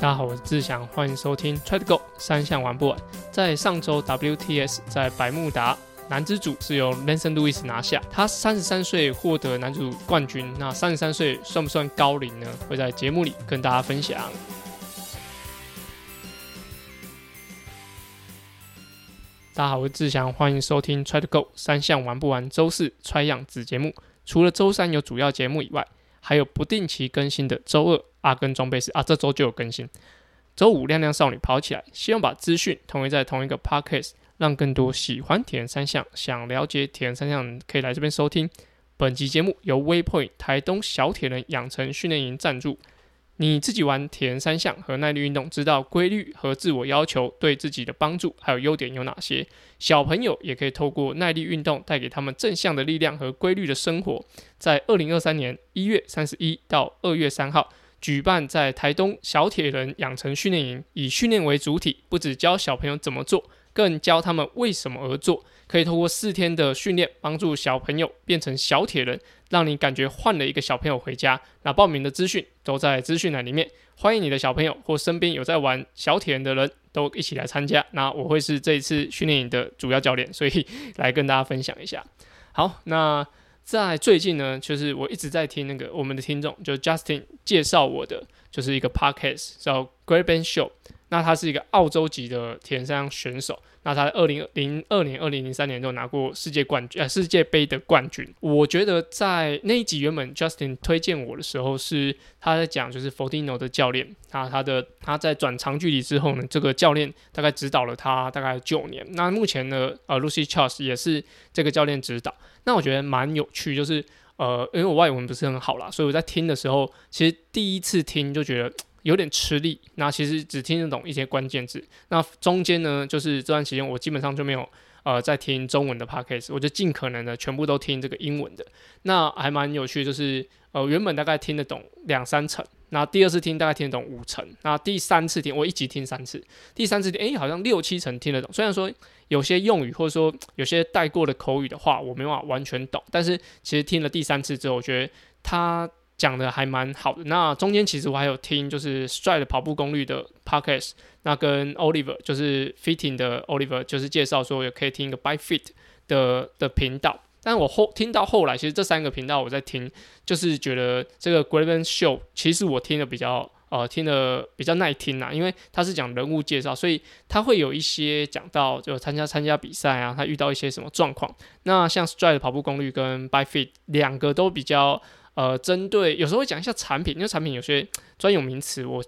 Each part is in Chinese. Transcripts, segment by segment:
大家好，我是志祥，欢迎收听 Try to Go 三项玩不完。在上周 WTS 在百慕达男子组是由 Lenson Lewis 拿下，他三十三岁获得男子组冠军。那三十三岁算不算高龄呢？会在节目里跟大家分享。大家好，我是志祥，欢迎收听 Try to Go 三项玩不完周四 Try 样子节目。除了周三有主要节目以外，还有不定期更新的周二阿根装备是啊，这周就有更新。周五亮亮少女跑起来，希望把资讯统一在同一个 podcast，让更多喜欢铁人三项、想了解铁人三项可以来这边收听。本集节目由 Waypoint 台东小铁人养成训练营赞助。你自己玩铁人三项和耐力运动，知道规律和自我要求对自己的帮助还有优点有哪些？小朋友也可以透过耐力运动带给他们正向的力量和规律的生活。在二零二三年一月三十一到二月三号，举办在台东小铁人养成训练营，以训练为主体，不只教小朋友怎么做，更教他们为什么而做。可以透过四天的训练，帮助小朋友变成小铁人。让你感觉换了一个小朋友回家。那报名的资讯都在资讯栏里面，欢迎你的小朋友或身边有在玩小铁人的人都一起来参加。那我会是这一次训练营的主要教练，所以来跟大家分享一下。好，那在最近呢，就是我一直在听那个我们的听众，就 Justin 介绍我的，就是一个 podcast 叫 Great Ben Show。那他是一个澳洲籍的铁人三项选手。那他二零零二年、二零零三年都拿过世界冠军，呃，世界杯的冠军。我觉得在那一集原本 Justin 推荐我的时候，是他在讲就是 Fordino 的教练，他他的他在转长距离之后呢，这个教练大概指导了他大概九年。那目前呢，呃，Lucy Charles 也是这个教练指导。那我觉得蛮有趣，就是呃，因为我外文不是很好啦，所以我在听的时候，其实第一次听就觉得。有点吃力，那其实只听得懂一些关键字。那中间呢，就是这段时间我基本上就没有呃在听中文的 podcast，我就尽可能的全部都听这个英文的。那还蛮有趣，就是呃原本大概听得懂两三成，那第二次听大概听得懂五成，那第三次听我一集听三次，第三次听诶好像六七成听得懂。虽然说有些用语或者说有些带过的口语的话我没办法完全懂，但是其实听了第三次之后，我觉得它。讲的还蛮好的。那中间其实我还有听，就是 Stride 跑步功率的 podcast，那跟 Oliver 就是 Fitting 的 Oliver 就是介绍说也可以听一个 By Fit 的的频道。但我后听到后来，其实这三个频道我在听，就是觉得这个 Graven Show 其实我听的比较呃听的比较耐听啊，因为他是讲人物介绍，所以他会有一些讲到就参加参加比赛啊，他遇到一些什么状况。那像 Stride 跑步功率跟 By Fit 两个都比较。呃，针对有时候会讲一下产品，因为产品有些专有名词我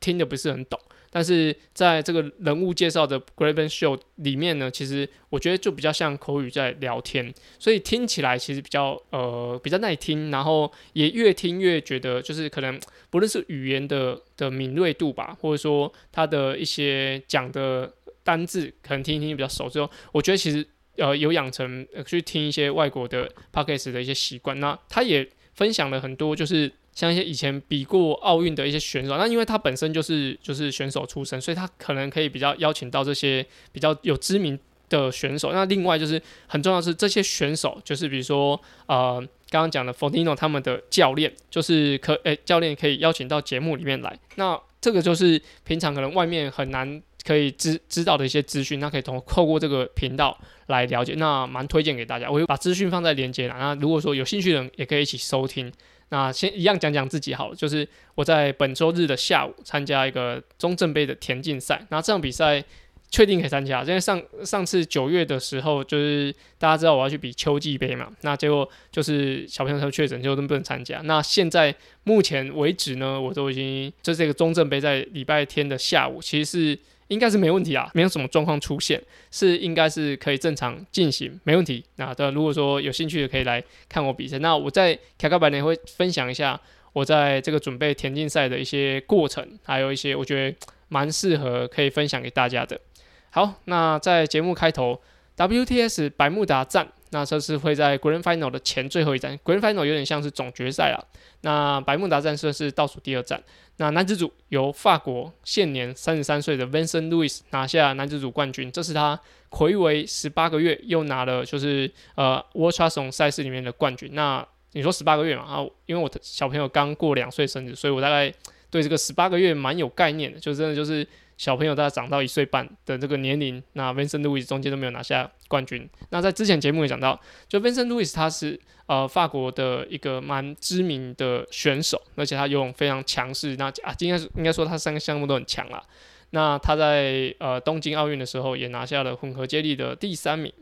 听的不是很懂，但是在这个人物介绍的 Graven Show 里面呢，其实我觉得就比较像口语在聊天，所以听起来其实比较呃比较耐听，然后也越听越觉得就是可能不论是语言的的敏锐度吧，或者说他的一些讲的单字，可能听一听比较熟之后，我觉得其实呃有养成去听一些外国的 Podcast 的一些习惯，那他也。分享了很多，就是像一些以前比过奥运的一些选手，那因为他本身就是就是选手出身，所以他可能可以比较邀请到这些比较有知名的选手。那另外就是很重要是这些选手，就是比如说呃刚刚讲的 Fordino 他们的教练，就是可诶教练可以邀请到节目里面来。那这个就是平常可能外面很难。可以知知道的一些资讯，那可以通透过这个频道来了解，那蛮推荐给大家。我会把资讯放在连接栏，那如果说有兴趣的人也可以一起收听。那先一样讲讲自己好了，就是我在本周日的下午参加一个中正杯的田径赛，那这场比赛确定可以参加，因为上上次九月的时候，就是大家知道我要去比秋季杯嘛，那结果就是小朋友他确诊，就都不能参加。那现在目前为止呢，我都已经就这个中正杯在礼拜天的下午，其实是。应该是没问题啊，没有什么状况出现，是应该是可以正常进行，没问题。那的如果说有兴趣的可以来看我比赛。那我在卡卡百年会分享一下我在这个准备田径赛的一些过程，还有一些我觉得蛮适合可以分享给大家的。好，那在节目开头，WTS 百慕达站。那这是会在 Grand Final 的前最后一站，Grand Final 有点像是总决赛啊。那百慕达战车是倒数第二站。那男子组由法国现年三十三岁的 Vincent Louis 拿下男子组冠军，这是他魁违十八个月又拿了就是呃 World c h a s o n 赛事里面的冠军。那你说十八个月嘛？啊，因为我的小朋友刚过两岁生日，所以我大概对这个十八个月蛮有概念的，就真的就是小朋友大概长到一岁半的这个年龄，那 Vincent Louis 中间都没有拿下冠军。那在之前节目也讲到，就 Vincent Louis 他是呃法国的一个蛮知名的选手，而且他游泳非常强势。那啊，应该应该说他三个项目都很强啦。那他在呃东京奥运的时候也拿下了混合接力的第三名。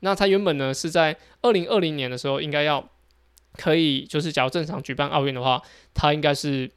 那他原本呢是在二零二零年的时候应该要可以，就是假如正常举办奥运的话，他应该是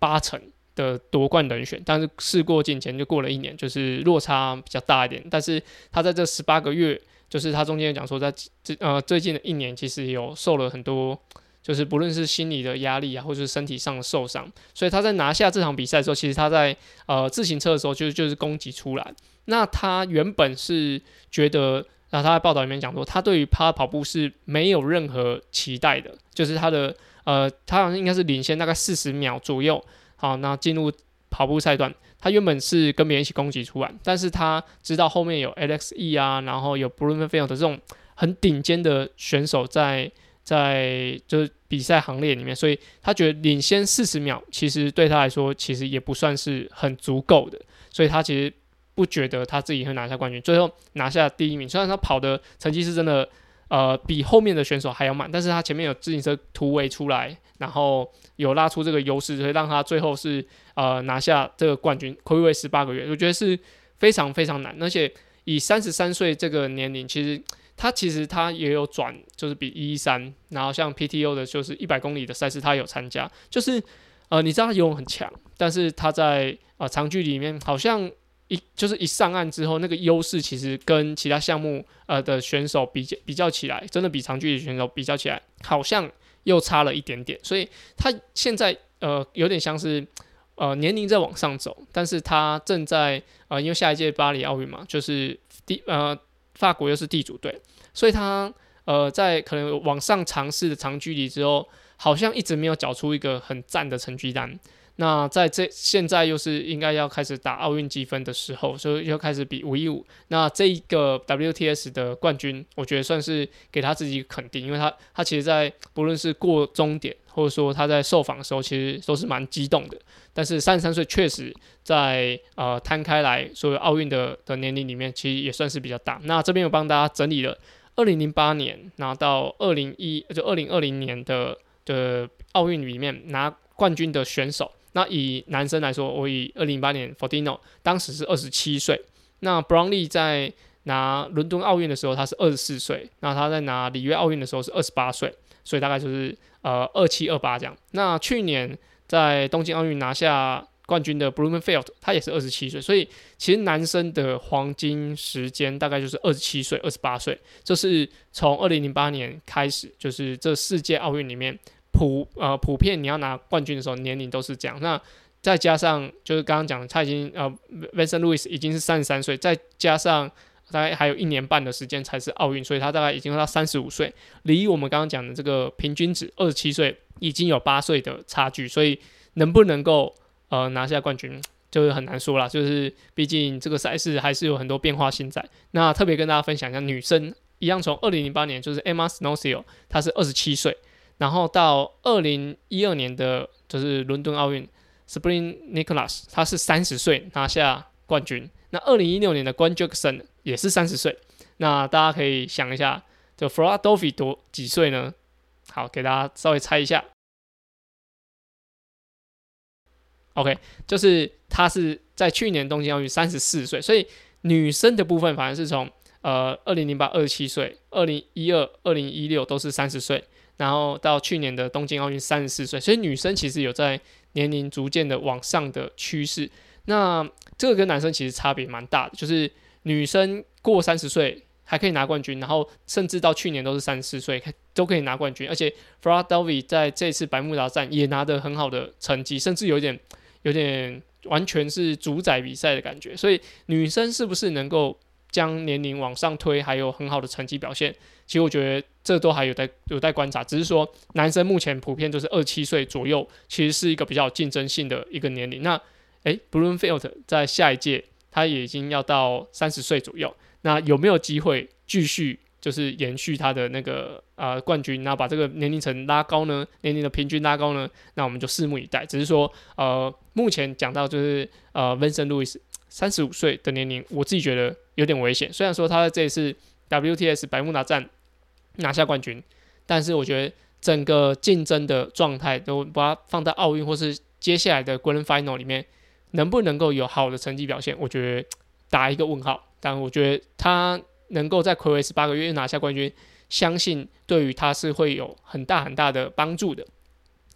八成的夺冠人选。但是事过境迁，就过了一年，就是落差比较大一点。但是他在这十八个月，就是他中间讲说，在这呃最近的一年，其实有受了很多。就是不论是心理的压力啊，或者是身体上的受伤，所以他在拿下这场比赛的时候，其实他在呃自行车的时候就就是攻击出来。那他原本是觉得，那他在报道里面讲说，他对于他跑步是没有任何期待的，就是他的呃，他好像应该是领先大概四十秒左右。好，那进入跑步赛段，他原本是跟别人一起攻击出来，但是他知道后面有 LXE 啊，然后有 Bruno f i e l 的这种很顶尖的选手在。在就是比赛行列里面，所以他觉得领先四十秒，其实对他来说其实也不算是很足够的，所以他其实不觉得他自己会拿下冠军。最后拿下第一名，虽然他跑的成绩是真的，呃，比后面的选手还要慢，但是他前面有自行车突围出来，然后有拉出这个优势，所以让他最后是呃拿下这个冠军，暌违十八个月，我觉得是非常非常难，而且以三十三岁这个年龄，其实。他其实他也有转，就是比一三，然后像 PTO 的，就是一百公里的赛事，他有参加。就是呃，你知道他游泳很强，但是他在呃长距离里面，好像一就是一上岸之后，那个优势其实跟其他项目呃的选手比较比较起来，真的比长距离选手比较起来，好像又差了一点点。所以他现在呃有点像是呃年龄在往上走，但是他正在呃因为下一届巴黎奥运嘛，就是第呃。法国又是地主队，所以他呃在可能往上尝试的长距离之后，好像一直没有缴出一个很赞的成绩单。那在这现在又是应该要开始打奥运积分的时候，所以又开始比五一五。那这一个 WTS 的冠军，我觉得算是给他自己肯定，因为他他其实在不论是过终点，或者说他在受访的时候，其实都是蛮激动的。但是三十三岁确实在呃摊开来所有奥运的的年龄里面，其实也算是比较大。那这边有帮大家整理了二零零八年拿到二零一就二零二零年的的奥运里面拿冠军的选手。那以男生来说，我以二零零八年 Fortino 当时是二十七岁。那 Brownlee 在拿伦敦奥运的时候，他是二十四岁。那他在拿里约奥运的时候是二十八岁，所以大概就是呃二七二八这样。那去年在东京奥运拿下冠军的 Blumenfeld，他也是二十七岁。所以其实男生的黄金时间大概就是二十七岁、二十八岁。这是从二零零八年开始，就是这世界奥运里面。普呃普遍你要拿冠军的时候年龄都是这样，那再加上就是刚刚讲的他已经呃 Vincent Louis 已经是三十三岁，再加上大概还有一年半的时间才是奥运，所以他大概已经到三十五岁，离我们刚刚讲的这个平均值二十七岁已经有八岁的差距，所以能不能够呃拿下冠军就是很难说了，就是毕竟这个赛事还是有很多变化性在。那特别跟大家分享一下女生一样，从二零零八年就是 Emma Snowsill，她是二十七岁。然后到二零一二年的，就是伦敦奥运，Spring Nicholas，他是三十岁拿下冠军。那二零一六年的关 Jackson 也是三十岁。那大家可以想一下，就 f l o r d o f i 多几岁呢？好，给大家稍微猜一下。OK，就是他是在去年东京奥运三十四岁，所以女生的部分反而是从呃二零零八二十七岁，二零一二、二零一六都是三十岁。然后到去年的东京奥运，三十四岁，所以女生其实有在年龄逐渐的往上的趋势。那这个跟男生其实差别蛮大的，就是女生过三十岁还可以拿冠军，然后甚至到去年都是三十四岁都可以拿冠军，而且 f r a d o v i 在这次百慕达站也拿得很好的成绩，甚至有点有点完全是主宰比赛的感觉。所以女生是不是能够将年龄往上推，还有很好的成绩表现？其实我觉得这都还有待有待观察，只是说男生目前普遍都是二七岁左右，其实是一个比较有竞争性的一个年龄。那诶 b l o o m f i e l d 在下一届他也已经要到三十岁左右，那有没有机会继续就是延续他的那个呃冠军，然后把这个年龄层拉高呢，年龄的平均拉高呢，那我们就拭目以待。只是说呃，目前讲到就是呃，Vincent Louis 三十五岁的年龄，我自己觉得有点危险。虽然说他在这一次 WTS 百慕达站拿下冠军，但是我觉得整个竞争的状态都把它放在奥运或是接下来的 Grand Final 里面，能不能够有好的成绩表现，我觉得打一个问号。但我觉得他。能够在魁违十八个月拿下冠军，相信对于他是会有很大很大的帮助的。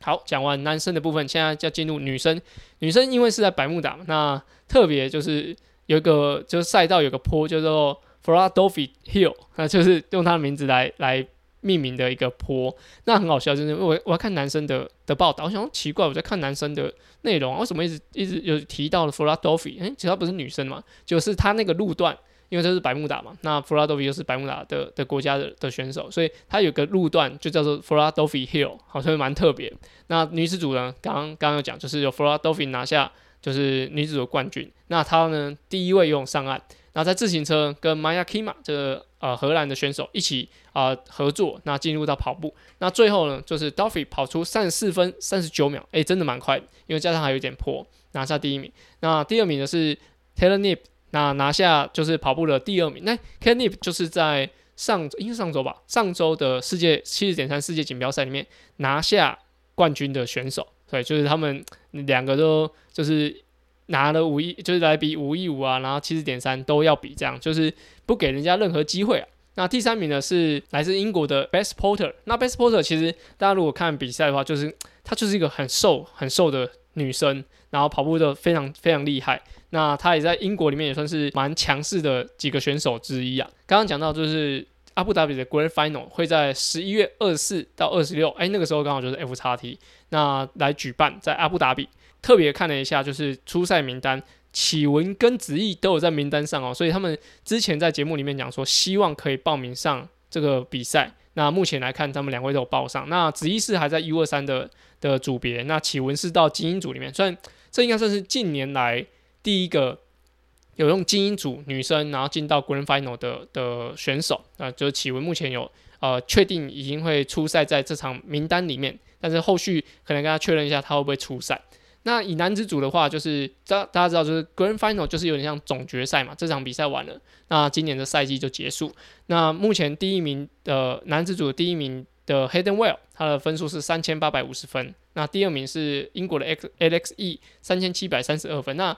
好，讲完男生的部分，现在要进入女生。女生因为是在百慕达，那特别就是有一个就是赛道有个坡叫做 Philadelphia Hill，那就是用他的名字来来命名的一个坡。那很好笑，就是我我要看男生的的报道，我想奇怪，我在看男生的内容，为什么一直一直有提到了 Philadelphia？哎，其实他不是女生嘛，就是他那个路段。因为这是百慕达嘛，那弗拉多比又是百慕达的的国家的的选手，所以他有个路段就叫做弗拉多比 Hill，好像蛮特别。那女子组呢，刚刚刚刚有讲，就是有弗拉多比拿下就是女子组冠军。那她呢第一位游泳上岸，那在自行车跟 Maya Kima 这个呃荷兰的选手一起啊合作，那进入到跑步。那最后呢，就是 Duffy 跑出三十四分三十九秒，诶，真的蛮快，因为加上还有点坡，拿下第一名。那第二名的是 Taylor Nip。那拿下就是跑步的第二名。那 Kenip 就是在上应该上周吧，上周的世界七十点三世界锦标赛里面拿下冠军的选手。对，就是他们两个都就是拿了五亿，就是来比五亿五啊，然后七十点三都要比，这样就是不给人家任何机会啊。那第三名呢是来自英国的 Best Porter。那 Best Porter 其实大家如果看比赛的话，就是她就是一个很瘦很瘦的女生，然后跑步的非常非常厉害。那他也在英国里面也算是蛮强势的几个选手之一啊。刚刚讲到就是阿布达比的 Grand Final 会在十一月二十四到二十六，哎，那个时候刚好就是 F 叉 T 那来举办在阿布达比。特别看了一下，就是初赛名单，启文跟子毅都有在名单上哦，所以他们之前在节目里面讲说，希望可以报名上这个比赛。那目前来看，他们两位都有报上。那子毅是还在 U 二三的的组别，那启文是到精英组里面，虽然这应该算是近年来。第一个有用精英组女生，然后进到 Grand Final 的的选手啊，就是启文，目前有呃确定已经会出赛在这场名单里面，但是后续可能跟他确认一下他会不会出赛。那以男子组的话，就是大大家知道，就是 Grand Final 就是有点像总决赛嘛，这场比赛完了，那今年的赛季就结束。那目前第一名的男子组第一名的 Hayden Well，他的分数是三千八百五十分，那第二名是英国的 X Alexe 三千七百三十二分，那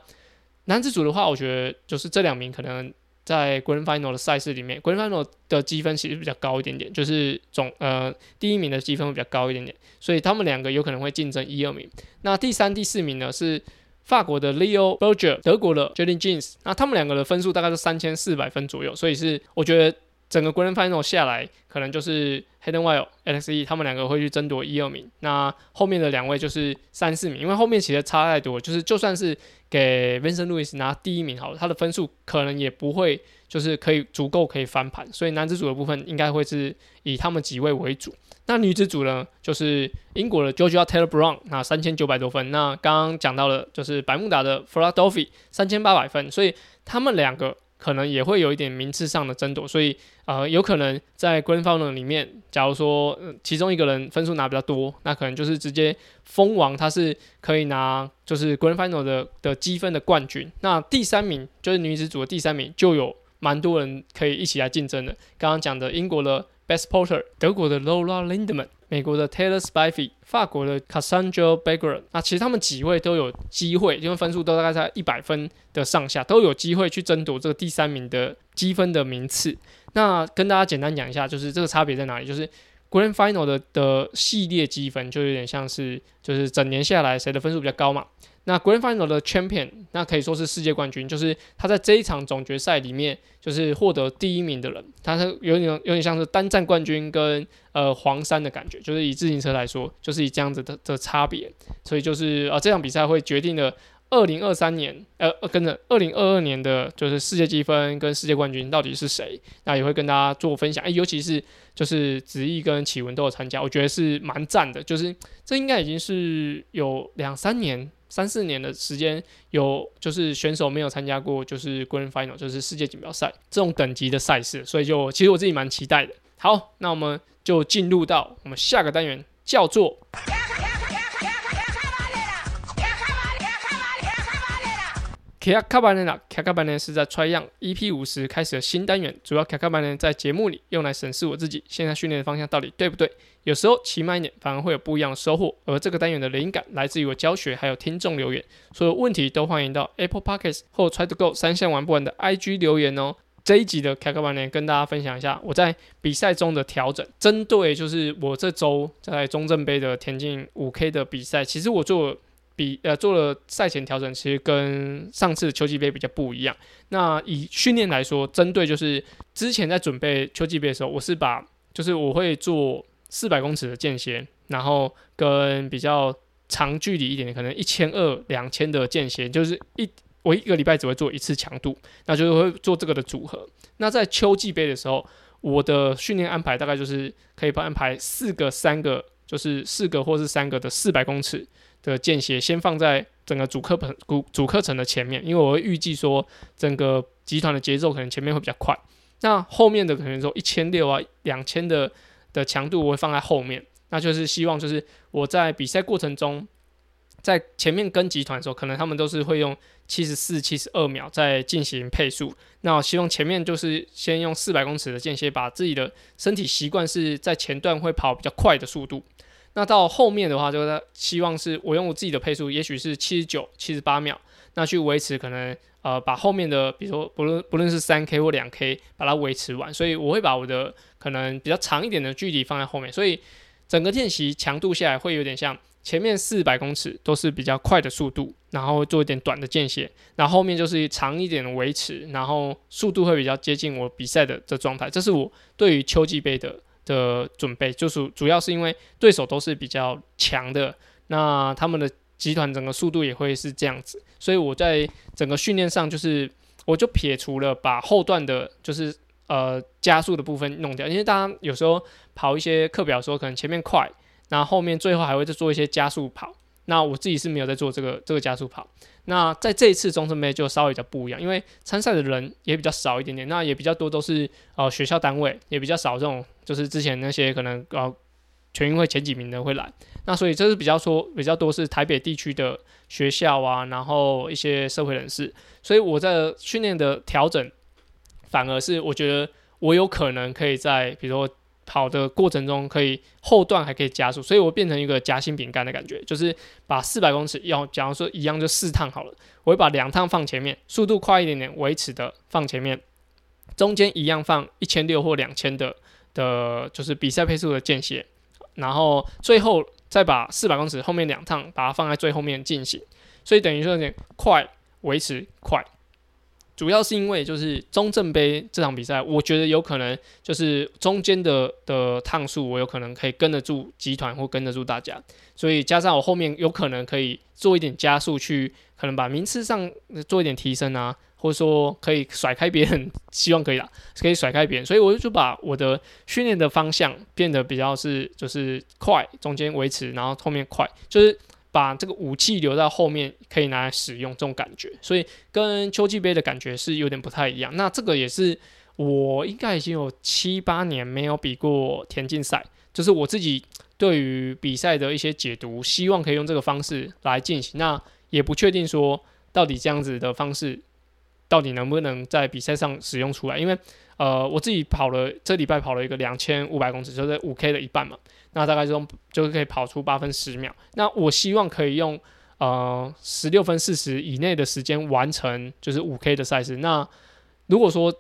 男子组的话，我觉得就是这两名可能在 Grand Final 的赛事里面，Grand Final 的积分其实比较高一点点，就是总呃第一名的积分会比较高一点点，所以他们两个有可能会竞争一二名。那第三、第四名呢是法国的 Leo Berger，德国的 j e l i n Jeans，那他们两个的分数大概是三千四百分左右，所以是我觉得。整个 Grand Final 下来，可能就是 Hayden w i l e LXE 他们两个会去争夺一二名。那后面的两位就是三四名，因为后面其实差太多，就是就算是给 Vincent Louis 拿第一名好了，他的分数可能也不会就是可以足够可以翻盘。所以男子组的部分应该会是以他们几位为主。那女子组呢，就是英国的 Georgia Taylor Brown，那三千九百多分。那刚刚讲到了，就是百慕达的 f l a d o f i 三千八百分。所以他们两个。可能也会有一点名次上的争夺，所以呃，有可能在 Grand Final 里面，假如说其中一个人分数拿比较多，那可能就是直接封王，他是可以拿就是 Grand Final 的的积分的冠军。那第三名就是女子组的第三名，就有蛮多人可以一起来竞争的。刚刚讲的英国的 Best Porter，德国的 Laura Lindemann。美国的 Taylor Spiffy，法国的 Cassandra Beggar，那其实他们几位都有机会，因为分数都大概在一百分的上下，都有机会去争夺这个第三名的积分的名次。那跟大家简单讲一下，就是这个差别在哪里？就是 Grand Final 的的系列积分就有点像是，就是整年下来谁的分数比较高嘛。那 Grand Final 的 Champion，那可以说是世界冠军，就是他在这一场总决赛里面，就是获得第一名的人，他是有点有点像是单战冠军跟呃黄山的感觉，就是以自行车来说，就是以这样子的的差别，所以就是呃这场比赛会决定了二零二三年呃跟着二零二二年的就是世界积分跟世界冠军到底是谁，那也会跟大家做分享，哎，尤其是就是子毅跟启文都有参加，我觉得是蛮赞的，就是这应该已经是有两三年。三四年的时间，有就是选手没有参加过就是 Grand Final，就是世界锦标赛这种等级的赛事，所以就其实我自己蛮期待的。好，那我们就进入到我们下个单元，叫做。卡卡班呢？卡卡班呢是在 Try Young EP 五十开始的新单元，主要卡卡班呢在节目里用来审视我自己现在训练的方向到底对不对。有时候骑慢一点反而会有不一样的收获。而这个单元的灵感来自于我教学，还有听众留言。所有问题都欢迎到 Apple Podcasts 或 Try to Go 三项玩不完的 IG 留言哦。这一集的卡卡班呢，跟大家分享一下我在比赛中的调整。针对就是我这周在中正杯的田径五 K 的比赛，其实我做。比呃做了赛前调整，其实跟上次秋季杯比较不一样。那以训练来说，针对就是之前在准备秋季杯的时候，我是把就是我会做四百公尺的间歇，然后跟比较长距离一点的，可能一千二、两千的间歇，就是一我一个礼拜只会做一次强度，那就是会做这个的组合。那在秋季杯的时候，我的训练安排大概就是可以安排四个、三个，就是四个或是三个的四百公尺。的间歇先放在整个主课本主主课程的前面，因为我会预计说整个集团的节奏可能前面会比较快，那后面的可能说一千六啊、两千的的强度我会放在后面，那就是希望就是我在比赛过程中，在前面跟集团的时候，可能他们都是会用七十四、七十二秒在进行配速，那我希望前面就是先用四百公尺的间歇，把自己的身体习惯是在前段会跑比较快的速度。那到后面的话，就是希望是我用我自己的配速，也许是七十九、七十八秒，那去维持可能呃把后面的，比如说不论不论是三 K 或两 K，把它维持完。所以我会把我的可能比较长一点的距离放在后面，所以整个练习强度下来会有点像前面四百公尺都是比较快的速度，然后做一点短的间歇，然后后面就是长一点的维持，然后速度会比较接近我比赛的这状态。这是我对于秋季杯的。的准备就是主要是因为对手都是比较强的，那他们的集团整个速度也会是这样子，所以我在整个训练上就是我就撇除了把后段的，就是呃加速的部分弄掉，因为大家有时候跑一些课表的时候，可能前面快，然后后面最后还会再做一些加速跑，那我自己是没有在做这个这个加速跑。那在这一次中正杯就稍微比较不一样，因为参赛的人也比较少一点点，那也比较多都是呃学校单位，也比较少这种就是之前那些可能呃全运会前几名的会来，那所以这是比较说比较多是台北地区的学校啊，然后一些社会人士，所以我在训练的调整反而是我觉得我有可能可以在比如说。跑的过程中可以后段还可以加速，所以我变成一个夹心饼干的感觉，就是把四百公尺要，假如说一样就四趟好了，我会把两趟放前面，速度快一点点维持的放前面，中间一样放一千六或两千的的，就是比赛配速的间歇，然后最后再把四百公尺后面两趟把它放在最后面进行，所以等于说有点快维持快。主要是因为就是中正杯这场比赛，我觉得有可能就是中间的的趟数，我有可能可以跟得住集团或跟得住大家，所以加上我后面有可能可以做一点加速，去可能把名次上做一点提升啊，或者说可以甩开别人，希望可以啦，可以甩开别人，所以我就把我的训练的方向变得比较是就是快，中间维持，然后后面快，就是。把这个武器留到后面可以拿来使用，这种感觉，所以跟秋季杯的感觉是有点不太一样。那这个也是我应该已经有七八年没有比过田径赛，就是我自己对于比赛的一些解读，希望可以用这个方式来进行。那也不确定说到底这样子的方式到底能不能在比赛上使用出来，因为呃我自己跑了这礼拜跑了一个两千五百公尺，就是五 K 的一半嘛。那大概就就可以跑出八分十秒。那我希望可以用呃十六分四十以内的时间完成，就是五 K 的赛事。那如果说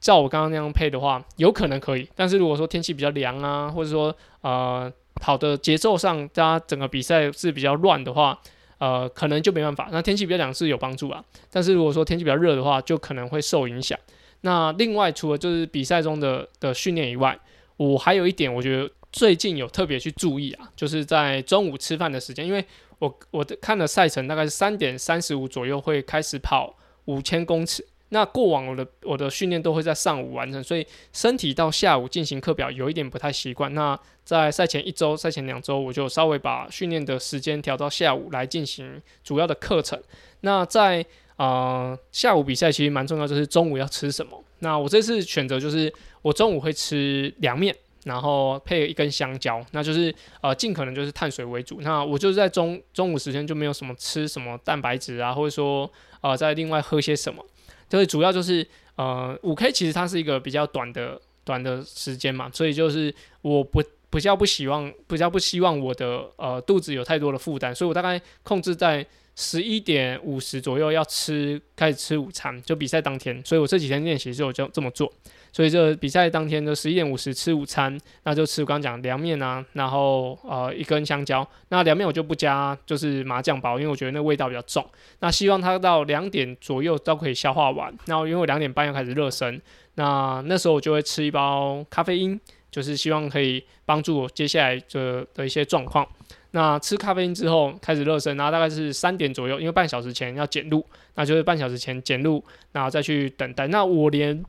照我刚刚那样配的话，有可能可以。但是如果说天气比较凉啊，或者说呃跑的节奏上，大家整个比赛是比较乱的话，呃可能就没办法。那天气比较凉是有帮助啊，但是如果说天气比较热的话，就可能会受影响。那另外除了就是比赛中的的训练以外，我还有一点我觉得。最近有特别去注意啊，就是在中午吃饭的时间，因为我我的看的赛程大概是三点三十五左右会开始跑五千公尺，那过往我的我的训练都会在上午完成，所以身体到下午进行课表有一点不太习惯。那在赛前一周、赛前两周，我就稍微把训练的时间调到下午来进行主要的课程。那在啊下午比赛其实蛮重要，就是中午要吃什么。那我这次选择就是我中午会吃凉面。然后配一根香蕉，那就是呃尽可能就是碳水为主。那我就是在中中午时间就没有什么吃什么蛋白质啊，或者说呃再另外喝些什么，就是主要就是呃五 K 其实它是一个比较短的短的时间嘛，所以就是我不比较不希望比较不希望我的呃肚子有太多的负担，所以我大概控制在。十一点五十左右要吃，开始吃午餐，就比赛当天，所以我这几天练习就就这么做。所以这比赛当天的十一点五十吃午餐，那就吃我刚刚讲凉面啊，然后呃一根香蕉。那凉面我就不加，就是麻酱包，因为我觉得那味道比较重。那希望它到两点左右都可以消化完。然后因为我两点半要开始热身，那那时候我就会吃一包咖啡因，就是希望可以帮助我接下来的的一些状况。那吃咖啡因之后开始热身，然后大概是三点左右，因为半小时前要减路，那就是半小时前减路，然后再去等待。那我连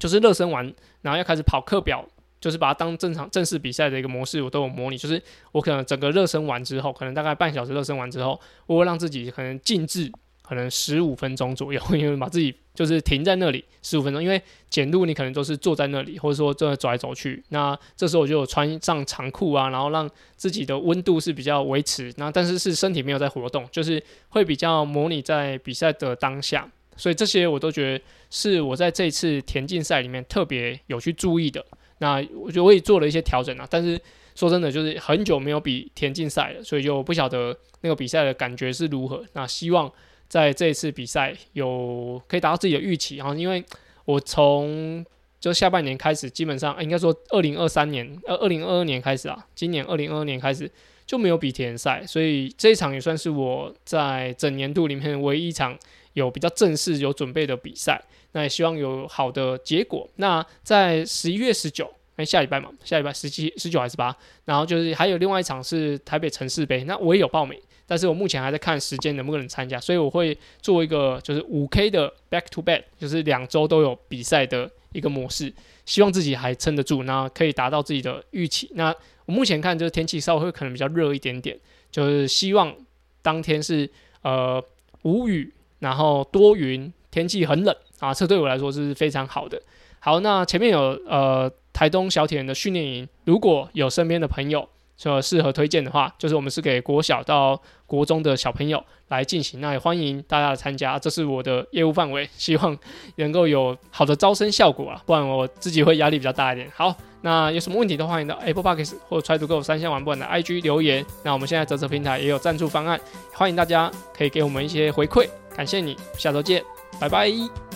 就是热身完，然后要开始跑课表，就是把它当正常正式比赛的一个模式，我都有模拟。就是我可能整个热身完之后，可能大概半小时热身完之后，我会让自己可能静置。可能十五分钟左右，因为把自己就是停在那里十五分钟，因为简路你可能都是坐在那里，或者说正在走来走去。那这时候我就穿上长裤啊，然后让自己的温度是比较维持，那但是是身体没有在活动，就是会比较模拟在比赛的当下。所以这些我都觉得是我在这次田径赛里面特别有去注意的。那我觉得我也做了一些调整啊，但是说真的，就是很久没有比田径赛了，所以就不晓得那个比赛的感觉是如何。那希望。在这一次比赛有可以达到自己的预期，然后因为我从就下半年开始，基本上应该说二零二三年呃二零二二年开始啊，今年二零二二年开始就没有比田赛，所以这一场也算是我在整年度里面唯一一场有比较正式有准备的比赛。那也希望有好的结果。那在十一月十九，哎下礼拜嘛，下礼拜十七、十九还是八，然后就是还有另外一场是台北城市杯，那我也有报名。但是我目前还在看时间能不能参加，所以我会做一个就是五 K 的 back to back，就是两周都有比赛的一个模式，希望自己还撑得住，那可以达到自己的预期。那我目前看就是天气稍微会可能比较热一点点，就是希望当天是呃无雨，然后多云，天气很冷啊，这对我来说是非常好的。好，那前面有呃台东小铁人的训练营，如果有身边的朋友。说适合推荐的话，就是我们是给国小到国中的小朋友来进行，那也欢迎大家参加。这是我的业务范围，希望能够有好的招生效果啊，不然我自己会压力比较大一点。好，那有什么问题都欢迎到 Apple Podcast 或 Try to Go 三线玩不完的 IG 留言。那我们现在泽泽平台也有赞助方案，欢迎大家可以给我们一些回馈，感谢你，下周见，拜拜。